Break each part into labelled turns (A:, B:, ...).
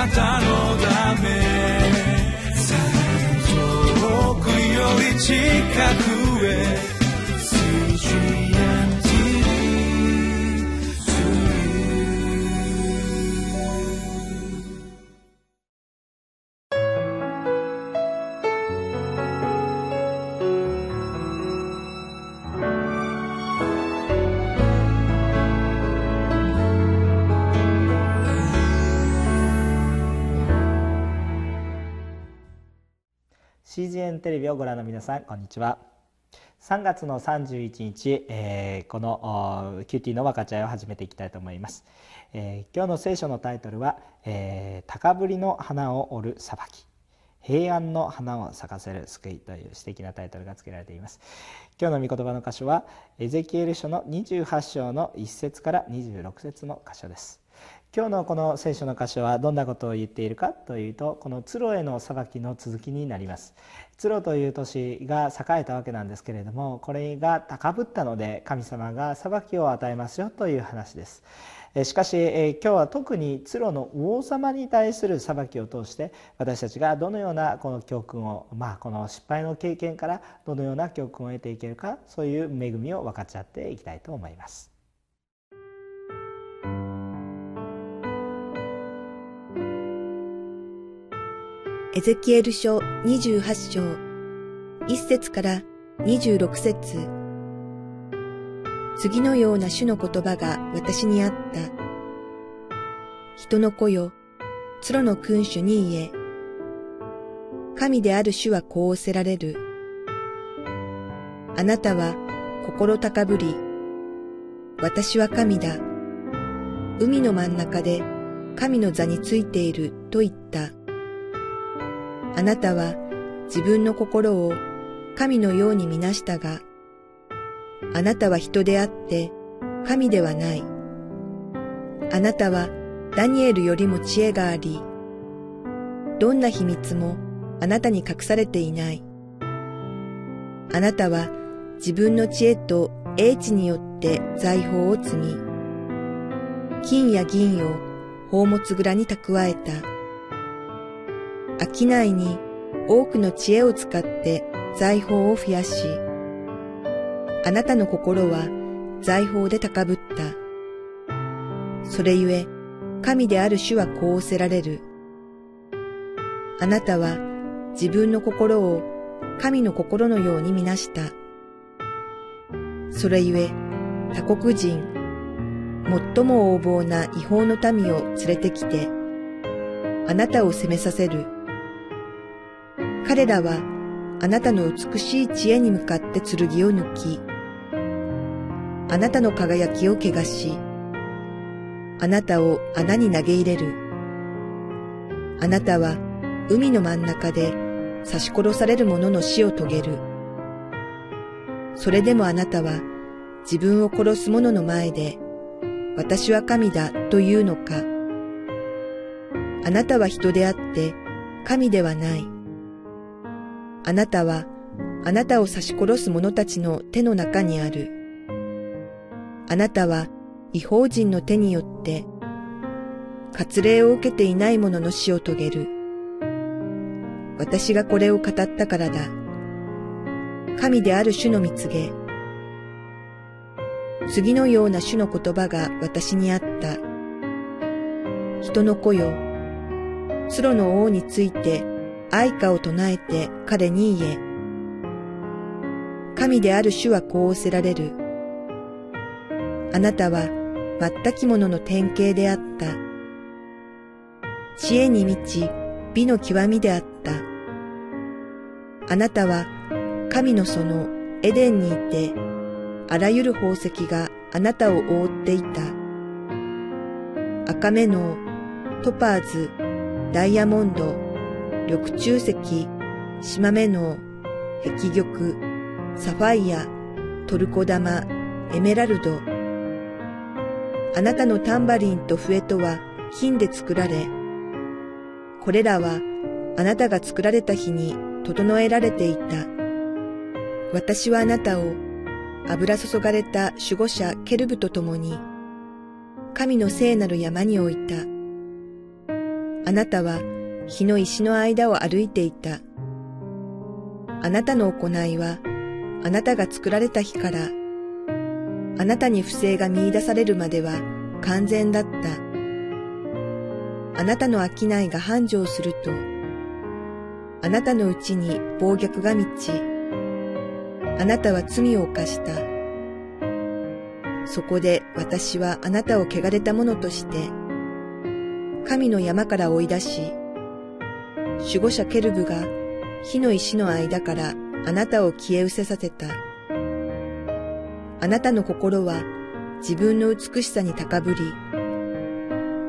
A: なたのため。遠くより近く。
B: テレビをご覧の皆さんこんにちは。3月の31日、えー、この QT の分かち合いを始めていきたいと思います、えー、今日の聖書のタイトルは、えー、高ぶりの花を折る裁き。平安の花を咲かせる救いという素敵なタイトルが付けられています。今日の御言葉の箇所はエゼキエル書の28章の1節から26節の箇所です。今日のこの聖書の箇所はどんなことを言っているかというとこのツロへの裁きの続きになります。ツロという都市が栄えたわけなんですけれどもこれが高ぶったので神様が裁きを与えますよという話です。しかし今日は特にツロの王様に対する裁きを通して私たちがどのようなこの教訓をまあこの失敗の経験からどのような教訓を得ていけるかそういう恵みを分かち合っていきたいと思います。
C: エゼキエル書28章、1節から26節次のような主の言葉が私にあった。人の子よ、ロの君主に言え。神である主はこうおせられる。あなたは心高ぶり、私は神だ。海の真ん中で神の座についていると言った。あなたは自分の心を神のようにみなしたが、あなたは人であって神ではない。あなたはダニエルよりも知恵があり、どんな秘密もあなたに隠されていない。あなたは自分の知恵と英知によって財宝を積み、金や銀を宝物蔵に蓄えた。商いに多くの知恵を使って財宝を増やし、あなたの心は財宝で高ぶった。それゆえ、神である主はこうおせられる。あなたは自分の心を神の心のようにみなした。それゆえ、他国人、最も横暴な違法の民を連れてきて、あなたを責めさせる。彼らはあなたの美しい知恵に向かって剣を抜き、あなたの輝きを汚し、あなたを穴に投げ入れる。あなたは海の真ん中で刺し殺される者の死を遂げる。それでもあなたは自分を殺す者の前で、私は神だというのか。あなたは人であって神ではない。あなたはあなたを刺し殺す者たちの手の中にある。あなたは違法人の手によって割礼を受けていない者の死を遂げる。私がこれを語ったからだ。神である主の見告げ。次のような主の言葉が私にあった。人の子よ、スロの王について愛歌を唱えて彼に言え。神である主はこうおせられる。あなたは全き者のの典型であった。知恵に満ち美の極みであった。あなたは神の園エデンにいて、あらゆる宝石があなたを覆っていた。赤目のトパーズ、ダイヤモンド、緑中石、島目の壁玉、サファイア、トルコ玉、エメラルド。あなたのタンバリンと笛とは金で作られ、これらはあなたが作られた日に整えられていた。私はあなたを油注がれた守護者ケルブと共に、神の聖なる山に置いた。あなたは火の石の間を歩いていた。あなたの行いは、あなたが作られた日から、あなたに不正が見出されるまでは完全だった。あなたの商いが繁盛すると、あなたのうちに暴虐が満ち、あなたは罪を犯した。そこで私はあなたを汚れたものとして、神の山から追い出し、守護者ケルブが火の石の間からあなたを消え失せさせた。あなたの心は自分の美しさに高ぶり、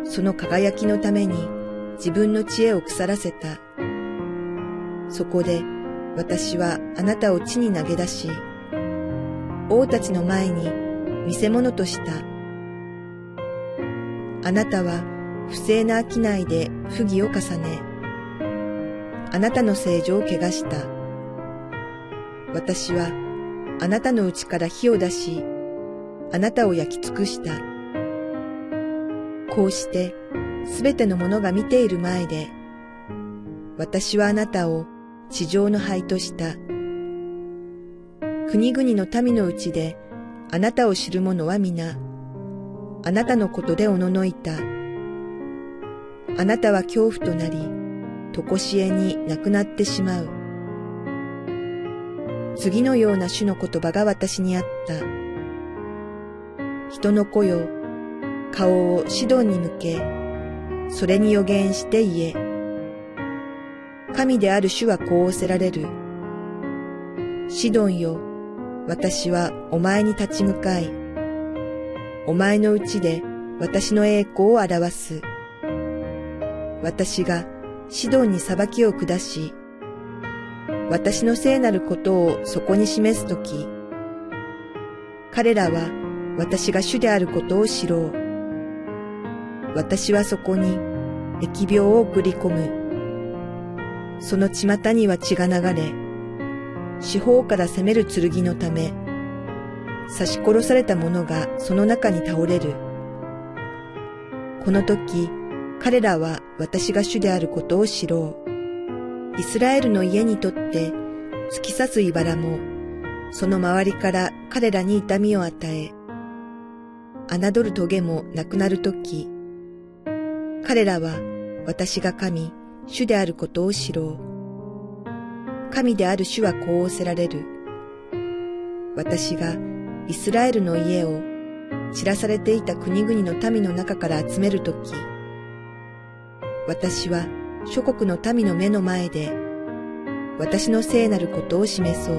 C: その輝きのために自分の知恵を腐らせた。そこで私はあなたを地に投げ出し、王たちの前に見せ物とした。あなたは不正な商いで不義を重ね、あなたの正常を汚した。私はあなたのうちから火を出し、あなたを焼き尽くした。こうしてすべての者が見ている前で、私はあなたを地上の灰とした。国々の民のうちであなたを知る者は皆、あなたのことでおののいた。あなたは恐怖となり、とこしえになくなってしまう。次のような種の言葉が私にあった。人の子よ、顔をシドンに向け、それに予言して言え。神である主はこう仰せられる。シドンよ、私はお前に立ち向かい、お前のうちで私の栄光を表す。私がシドンに裁きを下し、私の聖なることをそこに示すとき、彼らは私が主であることを知ろう。私はそこに疫病を送り込む。その巷には血が流れ、四方から攻める剣のため、刺し殺された者がその中に倒れる。この時、彼らは私が主であることを知ろう。イスラエルの家にとって突き刺す茨も、その周りから彼らに痛みを与え、侮る棘もなくなるとき、彼らは私が神、主であることを知ろう。神である主はこう仰せられる。私がイスラエルの家を散らされていた国々の民の中から集めるとき、私は諸国の民の目の前で、私の聖なることを示そう。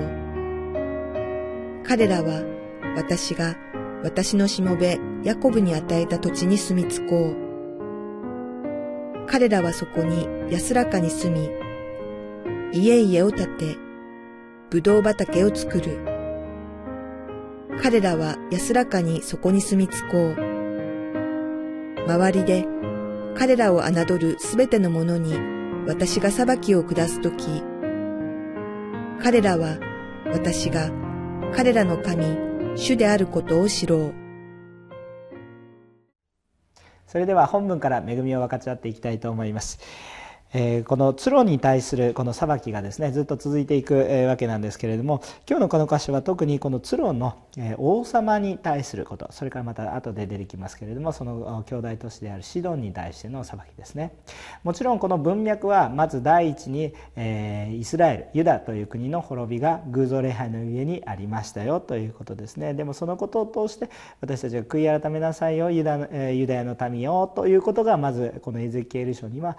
C: 彼らは私が私のしもべヤコブに与えた土地に住み着こう。彼らはそこに安らかに住み、家々を建て、ぶどう畑を作る。彼らは安らかにそこに住み着こう。周りで彼らを侮るすべての者に私が裁きを下すとき、彼らは私が彼らの神、主であることを知ろう。
B: それでは本文から恵みを分かち合っていきたいと思います。えー、このツロに対するこの裁きがですねずっと続いていく、え、わけなんですけれども今日のこの箇所は特にこのツロの、え、王様に対することそれからまた後で出てきますけれどもその兄弟都市であるシドンに対しての裁きですね。もちろんこの文脈はまず第一に、え、イスラエルユダという国の滅びが偶像礼拝の上にありましたよということですね。でもそのことを通して私たちが悔い改めなさいよユダ,、え、ユダヤの民よということがまずこのエゼキエル書には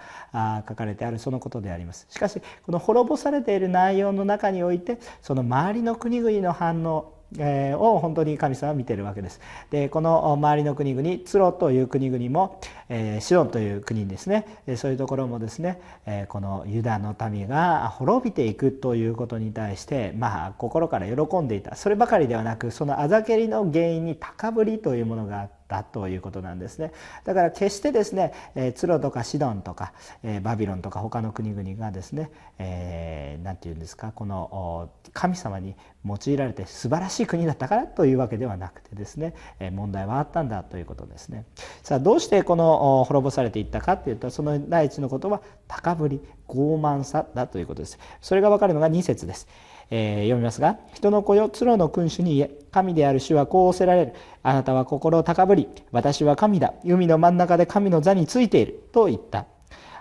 B: 書かれています。かれてあるそのことであります。しかしこの滅ぼされている内容の中においてその周りの国々の反応を本当に神様は見てるわけです。でこの周りの国々ツロという国々も、え、シロンという国ですね。そういうところもですね、え、このユダの民が滅びていくということに対してまあ心から喜んでいた。そればかりではなくそのあざけりの原因に高ぶりというものがあってだということなんですね。だから決してですね、えー、ツロとかシドンとか、えー、バビロンとか他の国々がですね何、えー、て言うんですかこの神様に用いられて素晴らしい国だったからというわけではなくてですね、えー、問題はあったんだということですね。さあどうしてこの滅ぼされていったかというとその第一のことは高ぶり傲慢さだということです。それが分かるのが2節です。えー、読みますが人の子よ鶴の君主に言え神である主はこう仰せられる。あなたは心を高ぶり私は神だ。海の真ん中で神の座についている。と言った。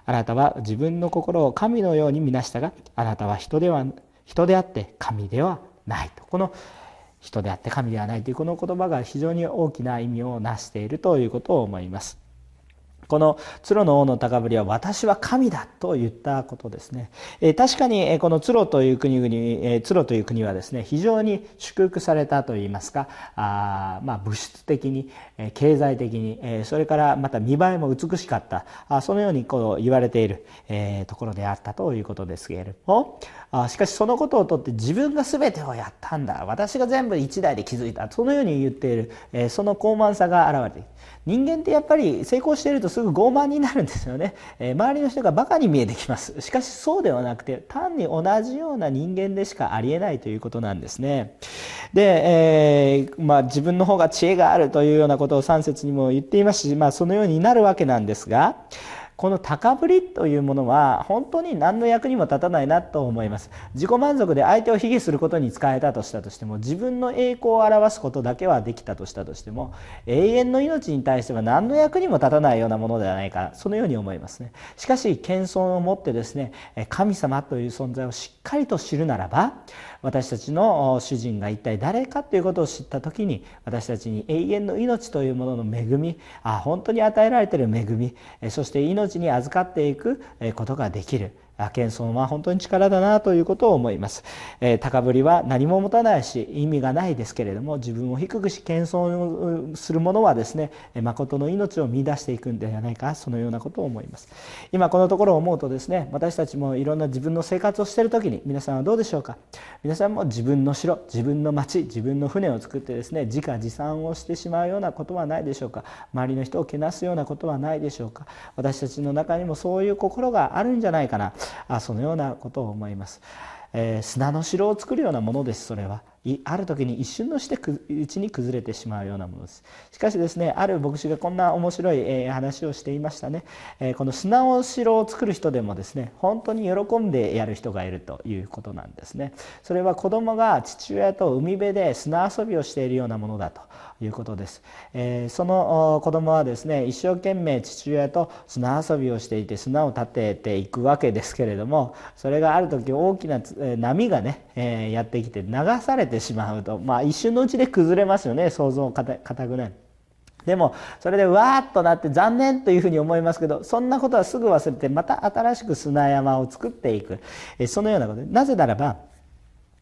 B: あなたは自分の心を神のように見なしたがあなたは人では人であって神ではない。とこの人であって神ではないというこの言葉が非常に大きな意味を成しているということを思います。この鶴の王の高ぶりは私は神だと言ったことですね。え確かにこの鶴という国々、え鶴という国はですね、非常に祝福されたといいますか、あまあ物質的に、え経済的に、えそれからまた見栄えも美しかった、あそのようにこう言われている、えところであったということですけれども、あしかしそのことをとって自分が全てをやったんだ、私が全部一代で築いた、そのように言っている、えその高慢さが現れている。人間ってやっぱり成功しているとすぐ傲慢になるんですよね、えー、周りの人がバカに見えてきます。しかしそうではなくて単に同じような人間でしかありえないということなんですね。で、えー、まあ、自分の方が知恵があるというようなことを3節にも言っていますし、まあ、そのようになるわけなんですがこの高ぶりというものは本当に何の役にも立たないなと思います。自己満足で相手を卑下することに使えたとしたとしても自分の栄光を表すことだけはできたとしたとしても永遠の命に対しては何の役にも立たないようなものではないかそのように思いますね。しかし謙遜を持ってですね神様という存在をしっかりと知るならば私たちの主人が一体誰かということを知った時に私たちに永遠の命というものの恵みあ本当に与えられている恵みそして命命に預かっていくことができる。謙遜は本当に力だなということを思います、えー、高ぶりは何も持たないし意味がないですけれども自分を低くし謙遜する者はですね誠の命を見出していくんではないかそのようなことを思います。今このところを思うとですね私たちもいろんな自分の生活をしている時に皆さんはどうでしょうか？皆さんも自分の城自分の町自分の船を作ってですね自家自産をしてしまうようなことはないでしょうか？周りの人をけなすようなことはないでしょうか？私たちの中にもそういう心があるんじゃないかな。そのようなことを思います、えー、砂の城を作るようなものですそれは。ある時に一瞬のしてうちに崩れてしまうようなものです。しかしですねある牧師がこんな面白い、え話をしていましたね、えこの砂の城を作る人でもですね本当に喜んでやる人がいるということなんですね。それは子供が父親と海辺で砂遊びをしているようなものだということです、えー、その子供はですね一生懸命父親と砂遊びをしていて砂を立てていくわけですけれどもそれがある時大きな波がね、え、やってきて流されててしまうと。まあ一瞬のうちで崩れますよね想像かたくない。でもそれでわーっとなって残念というふうに思いますけどそんなことはすぐ忘れてまた新しく砂山を作っていく。そのようなことなぜならば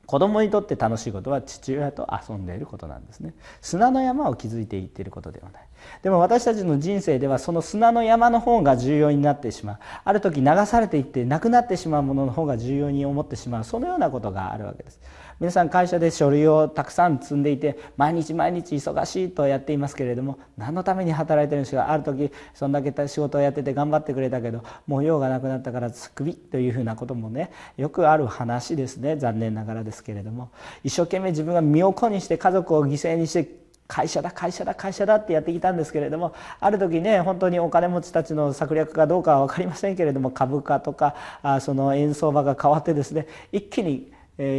B: 子供にとって楽しいことは父親と遊んでいることなんですね。砂の山を築いていっていることではない。でも私たちの人生ではその砂の山の方が重要になってしまう。ある時流されていってなくなってしまうものの方が重要に思ってしまう。そのようなことがあるわけです。皆さん会社で書類をたくさん積んでいて毎日毎日忙しいとやっていますけれども何のために働いてるんですか。ある時そんだけ仕事をやってて頑張ってくれたけどもう用がなくなったからクビというふうなこともねよくある話ですね。残念ながらですけれども。一生懸命自分が身を粉にして家族を犠牲にして会社だ会社だ会社だってやってきたんですけれどもある時ね本当にお金持ちたちの策略かどうかは分かりませんけれども株価とかあその円相場が変わってですね一気に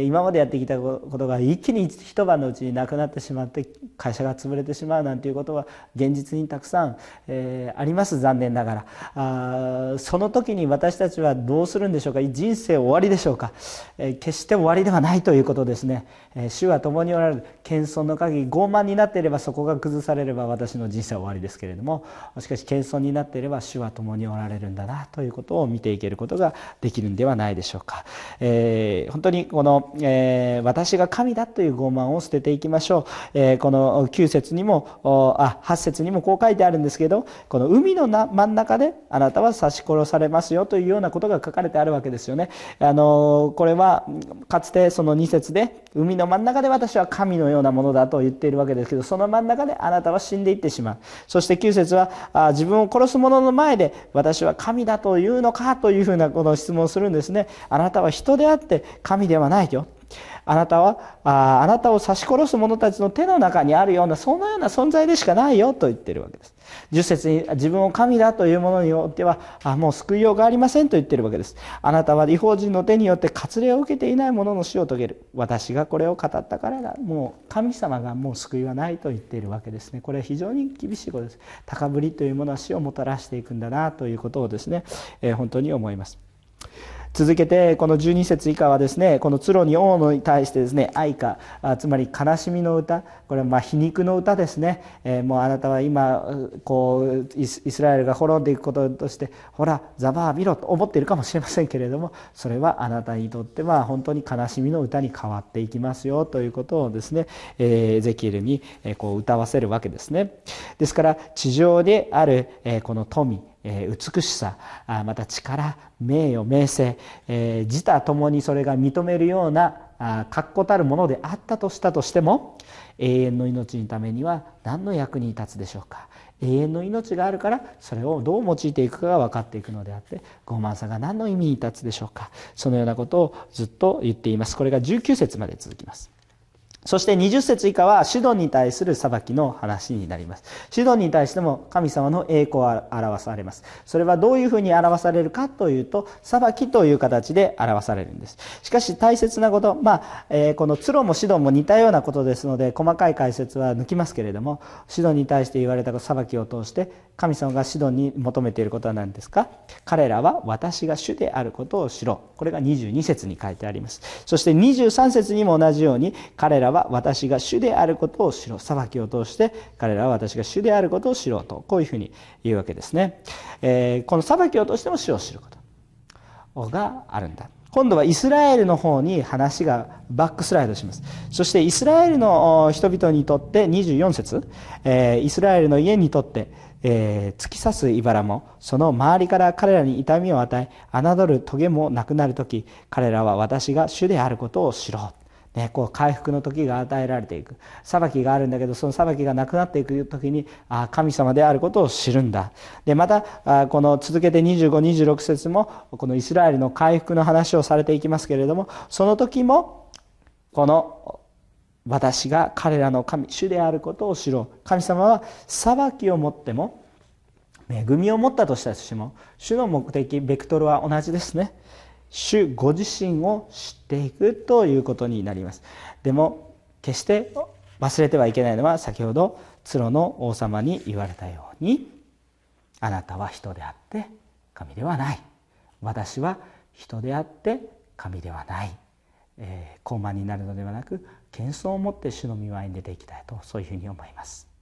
B: 今までやってきたことが一気に一晩のうちになくなってしまって会社が潰れてしまうなんていうことは現実にたくさん、えー、あります残念ながら。あその時に私たちはどうするんでしょうか？人生終わりでしょうか、えー、決して終わりではないということですね、えー、主は共におられる。謙遜の限り傲慢になっていればそこが崩されれば私の人生は終わりですけれども。しかし謙遜になっていれば主は共におられるんだなということを見ていけることができるんではないでしょうか、えー、本当にこのの、えー、私が神だという傲慢を捨てていきましょう、えー、この9節にもあ8節にもこう書いてあるんですけどこの海のな真ん中であなたは刺し殺されますよというようなことが書かれてあるわけですよね。あのこれはかつてその2節で海の真ん中で私は神のようなものだと言っているわけですけどその真ん中であなたは死んでいってしまう。そして9節はあ自分を殺す者の前で私は神だというのかというふうなこの質問をするんですね。あなたは人であって神ではないよあなたはああなたを刺し殺す者たちの手の中にあるようなそのような存在でしかないよと言ってるわけです。10節に自分を神だというものによってはあもう救いようがありませんと言ってるわけです。あなたは違法人の手によって割礼を受けていない者の死を遂げる。私がこれを語ったからだ。もう神様がもう救いはないと言っているわけですね。これは非常に厳しいことです。高ぶりというものは死をもたらしていくんだなということをですね、えー、本当に思います。続けてこの12節以下はですねこの鶴に王に対してですね愛歌つまり悲しみの歌これはま皮肉の歌ですね、えー、もうあなたは今こうイスラエルが滅んでいくこととしてほらザバー見ろと思っているかもしれませんけれどもそれはあなたにとっては本当に悲しみの歌に変わっていきますよということをですね、えー、ゼキエルにこう歌わせるわけですね。ですから地上であるこの富美しさまた力名誉名声自他ともにそれが認めるような確固たるものであったとしたとしても永遠の命のためには何の役に立つでしょうか。永遠の命があるからそれをどう用いていくかが分かっていくのであって傲慢さが何の意味に立つでしょうか。そのようなことをずっと言っています。これが19節まで続きます。そして20節以下はシドンに対する裁きの話になります。シドンに対しても神様の栄光を表されます。それはどういうふうに表されるかというと、裁きという形で表されるんです。しかし大切なこと、まあ、えー、このツロもシドンも似たようなことですので、細かい解説は抜きますけれども、シドンに対して言われた裁きを通して、神様がシドンに求めていることは何ですか？彼らは私が主であることを知ろう。これが22節に書いてあります。そして23節にも同じように、彼らは私が主であることを知ろう。裁きを通して彼らは私が主であることを知ろうとこういうふうに言うわけですね、えー、この裁きを通しても主を知ること。があるんだ。今度はイスラエルの方に話がバックスライドします。そしてイスラエルの人々にとって24節、えー、イスラエルの家にとってえー、突き刺す茨もその周りから彼らに痛みを与え侮る棘もなくなる時彼らは私が主であることを知ろう。ね、こう回復の時が与えられていく。裁きがあるんだけどその裁きがなくなっていく時にあ神様であることを知るんだ。でまたあこの続けて2526節もこのイスラエルの回復の話をされていきますけれどもその時もこの私が彼らの神主であることを知ろう。神様は裁きをもっても恵みを持ったとしたとしても主の目的ベクトルは同じですね。主ご自身を知っていくということになります。でも決して忘れてはいけないのは先ほど鶴の王様に言われたようにあなたは人であって神ではない。私は人であって神ではない、えー、高慢になるのではなく謙遜を持って主の御前に出ていきたいとそういうふうに思います。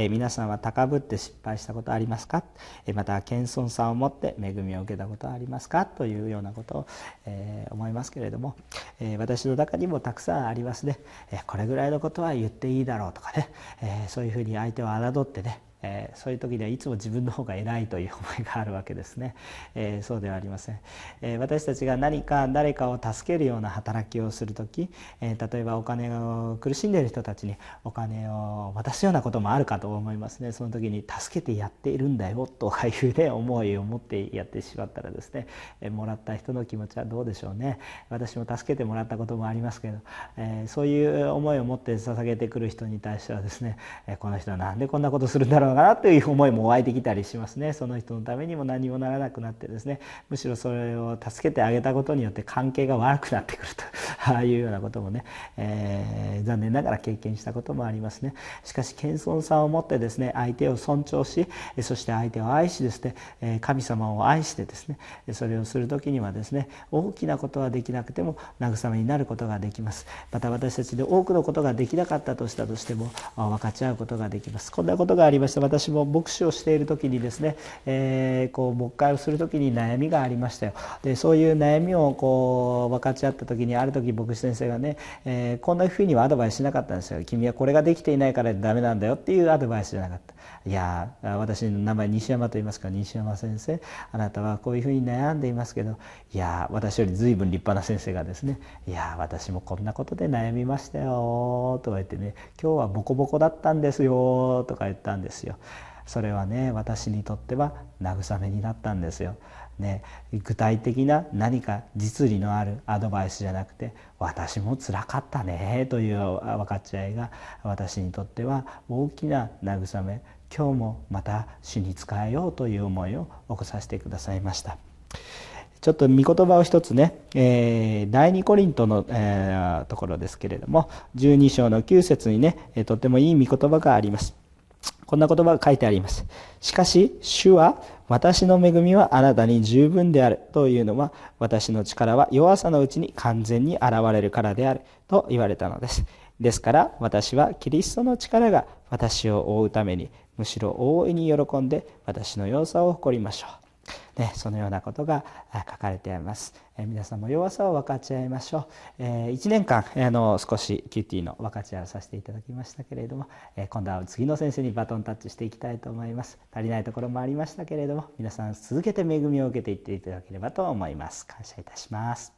B: えー、皆さんは高ぶって失敗したことありますか、えー、また謙遜さを持って恵みを受けたことはありますか？というようなことを、えー、思いますけれども、え私の中にもたくさんありますね、えこれぐらいのことは言っていいだろうとかね、えそういうふうに相手を侮ってねえー、そういう時にはいつも自分の方が偉いという思いがあるわけですね、えー、そうではありません、えー、私たちが何か誰かを助けるような働きをする時、え例えばお金を苦しんでいる人たちにお金を渡すようなこともあるかと思いますね。その時に助けてやっているんだよとかいうね思いを持ってやってしまったらですね、えもらった人の気持ちはどうでしょうね。私も助けてもらったこともありますけど、えそういう思いを持って捧げてくる人に対してはですね、えこの人は何でこんなことするんだろうのかなという思いも湧いてきたりしますね。その人のためにも何もならなくなってですね。むしろそれを助けてあげたことによって関係が悪くなってくると。ああいうようなこともね、えー、残念ながら経験したこともありますね。しかし謙遜さを持ってですね相手を尊重しそして相手を愛しですね神様を愛してですねそれをする時にはですね大きなことはできなくても慰めになることができます。また私たちで多くのことができなかったとしたとしても分かち合うことができます。こんなことがありました。私も牧師をしている時にですね、えー、こう牧会をする時に悩みがありましたよ。でそういう悩みをこう分かち合った時にある時牧師先生がね、えー、こんなふうにはアドバイスしなかったんですよ。君はこれができていないからダメなんだよっていうアドバイスじゃなかった。いや私の名前西山と言いますから西山先生。あなたはこういうふうに悩んでいますけどいや私より随分立派な先生がですねいや私もこんなことで悩みましたよとか言ってね今日はボコボコだったんですよとか言ったんですよ。それはね私にとっては慰めになったんですよ。ね、具体的な何か実利のあるアドバイスじゃなくて私もつらかったねという分かち合いが私にとっては大きな慰め。今日もまた主に仕えようという思いを起こさせてくださいました。ちょっと御言葉を一つね、えー、第二コリントの、えー、ところですけれども12章の9節にねとてもいい御言葉があります。こんな言葉が書いてあります。しかし主は私の恵みはあなたに十分であるというのは私の力は弱さのうちに完全に現れるからであると言われたのです。ですから私はキリストの力が私を覆うためにむしろ大いに喜んで私の弱さを誇りましょう、ね、そのようなことが書かれています、え皆さんも弱さを分かち合いましょう、えー、1年間あの少し QT の分かち合いをさせていただきましたけれども、え今度は次の先生にバトンタッチしていきたいと思います。足りないところもありましたけれども皆さん続けて恵みを受けていっていただければと思います。感謝いたします。